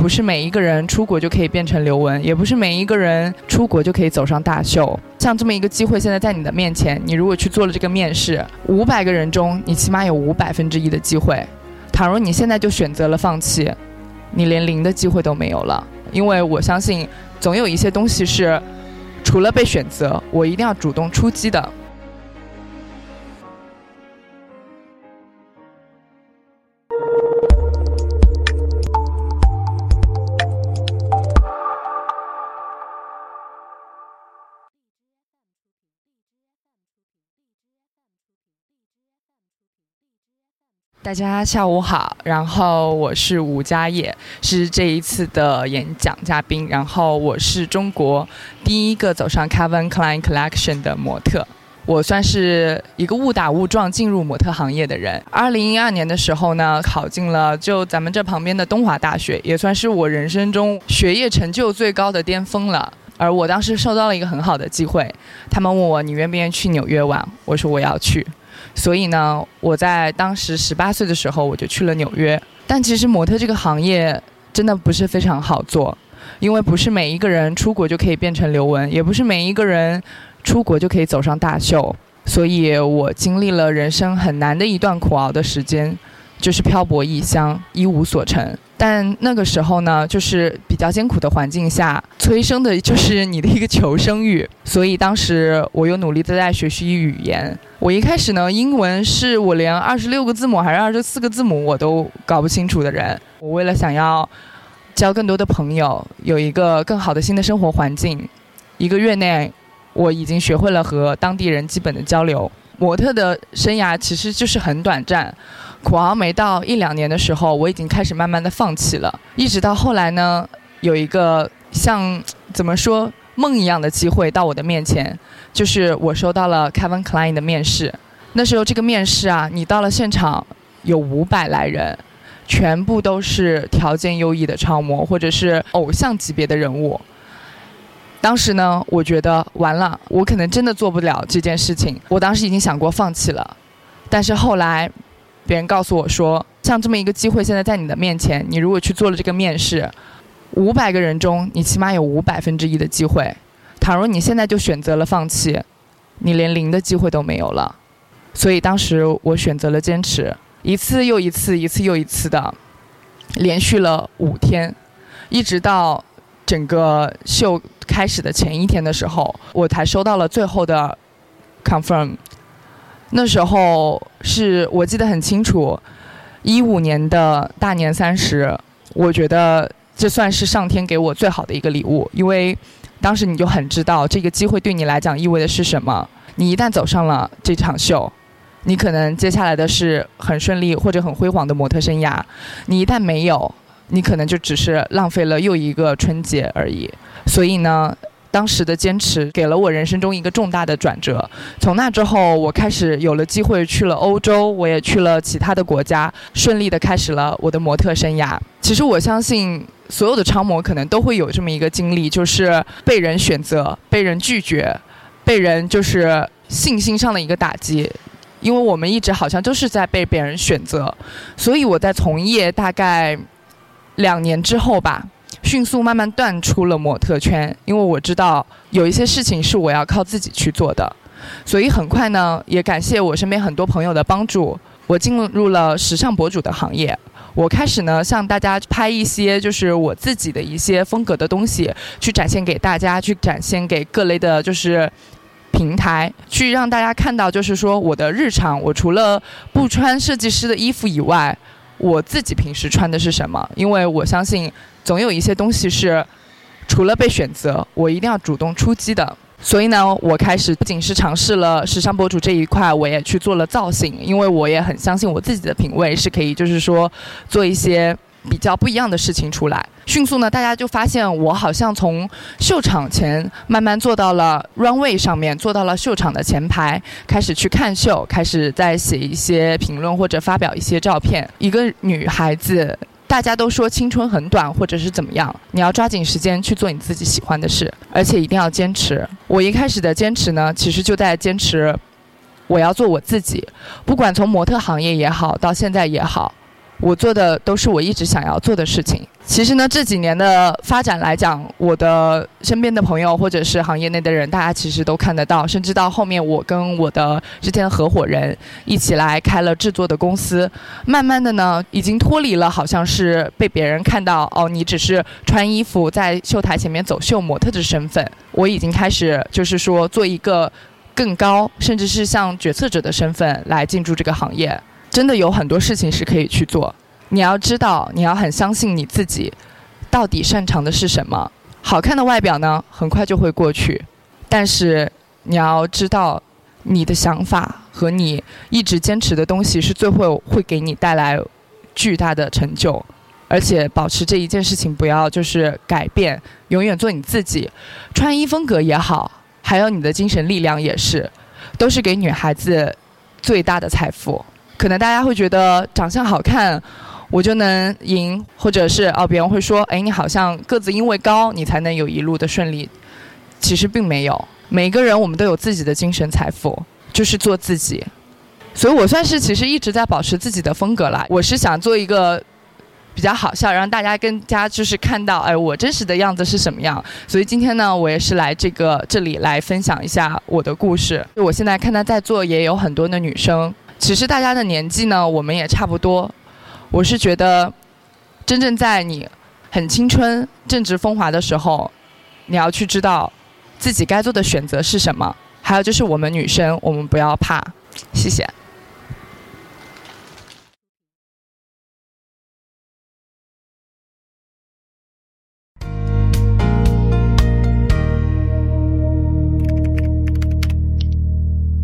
不是每一个人出国就可以变成刘雯，也不是每一个人出国就可以走上大秀。像这么一个机会，现在在你的面前，你如果去做了这个面试，五百个人中，你起码有五百分之一的机会。倘若你现在就选择了放弃，你连零的机会都没有了。因为我相信，总有一些东西是，除了被选择，我一定要主动出击的。大家下午好，然后我是吴佳叶，是这一次的演讲嘉宾。然后我是中国第一个走上 Calvin Klein Collection 的模特，我算是一个误打误撞进入模特行业的人。二零一二年的时候呢，考进了就咱们这旁边的东华大学，也算是我人生中学业成就最高的巅峰了。而我当时收到了一个很好的机会，他们问我你愿不愿意去纽约玩，我说我要去。所以呢，我在当时十八岁的时候，我就去了纽约。但其实模特这个行业真的不是非常好做，因为不是每一个人出国就可以变成刘雯，也不是每一个人出国就可以走上大秀。所以我经历了人生很难的一段苦熬的时间。就是漂泊异乡，一无所成。但那个时候呢，就是比较艰苦的环境下催生的，就是你的一个求生欲。所以当时我又努力的在学习语言。我一开始呢，英文是我连二十六个字母还是二十四个字母我都搞不清楚的人。我为了想要交更多的朋友，有一个更好的新的生活环境，一个月内我已经学会了和当地人基本的交流。模特的生涯其实就是很短暂。苦熬没到一两年的时候，我已经开始慢慢的放弃了。一直到后来呢，有一个像怎么说梦一样的机会到我的面前，就是我收到了 Kevin Klein 的面试。那时候这个面试啊，你到了现场有五百来人，全部都是条件优异的超模或者是偶像级别的人物。当时呢，我觉得完了，我可能真的做不了这件事情。我当时已经想过放弃了，但是后来。别人告诉我说，像这么一个机会现在在你的面前，你如果去做了这个面试，五百个人中，你起码有五百分之一的机会。倘若你现在就选择了放弃，你连零的机会都没有了。所以当时我选择了坚持，一次又一次，一次又一次的，连续了五天，一直到整个秀开始的前一天的时候，我才收到了最后的 confirm。那时候是我记得很清楚，一五年的大年三十，我觉得这算是上天给我最好的一个礼物，因为当时你就很知道这个机会对你来讲意味的是什么。你一旦走上了这场秀，你可能接下来的是很顺利或者很辉煌的模特生涯；你一旦没有，你可能就只是浪费了又一个春节而已。所以呢。当时的坚持给了我人生中一个重大的转折。从那之后，我开始有了机会去了欧洲，我也去了其他的国家，顺利的开始了我的模特生涯。其实我相信，所有的超模可能都会有这么一个经历，就是被人选择、被人拒绝、被人就是信心上的一个打击。因为我们一直好像都是在被别人选择，所以我在从业大概两年之后吧。迅速慢慢淡出了模特圈，因为我知道有一些事情是我要靠自己去做的，所以很快呢，也感谢我身边很多朋友的帮助，我进入了时尚博主的行业。我开始呢向大家拍一些就是我自己的一些风格的东西，去展现给大家，去展现给各类的就是平台，去让大家看到，就是说我的日常，我除了不穿设计师的衣服以外。我自己平时穿的是什么？因为我相信，总有一些东西是除了被选择，我一定要主动出击的。所以呢，我开始不仅是尝试了时尚博主这一块，我也去做了造型，因为我也很相信我自己的品味是可以，就是说做一些。比较不一样的事情出来，迅速呢，大家就发现我好像从秀场前慢慢做到了 runway 上面，做到了秀场的前排，开始去看秀，开始在写一些评论或者发表一些照片。一个女孩子，大家都说青春很短，或者是怎么样，你要抓紧时间去做你自己喜欢的事，而且一定要坚持。我一开始的坚持呢，其实就在坚持，我要做我自己，不管从模特行业也好，到现在也好。我做的都是我一直想要做的事情。其实呢，这几年的发展来讲，我的身边的朋友或者是行业内的人，大家其实都看得到，甚至到后面我跟我的之前合伙人一起来开了制作的公司，慢慢的呢，已经脱离了好像是被别人看到哦，你只是穿衣服在秀台前面走秀模特的身份，我已经开始就是说做一个更高，甚至是像决策者的身份来进驻这个行业，真的有很多事情是可以去做。你要知道，你要很相信你自己，到底擅长的是什么。好看的外表呢，很快就会过去，但是你要知道，你的想法和你一直坚持的东西是最后会给你带来巨大的成就。而且保持这一件事情，不要就是改变，永远做你自己。穿衣风格也好，还有你的精神力量也是，都是给女孩子最大的财富。可能大家会觉得长相好看。我就能赢，或者是哦，别人会说，哎，你好像个子因为高，你才能有一路的顺利。其实并没有，每个人我们都有自己的精神财富，就是做自己。所以我算是其实一直在保持自己的风格啦。我是想做一个比较好笑，让大家更加就是看到，哎，我真实的样子是什么样。所以今天呢，我也是来这个这里来分享一下我的故事。我现在看到在座也有很多的女生，其实大家的年纪呢，我们也差不多。我是觉得，真正在你很青春、正值风华的时候，你要去知道自己该做的选择是什么。还有就是，我们女生，我们不要怕。谢谢。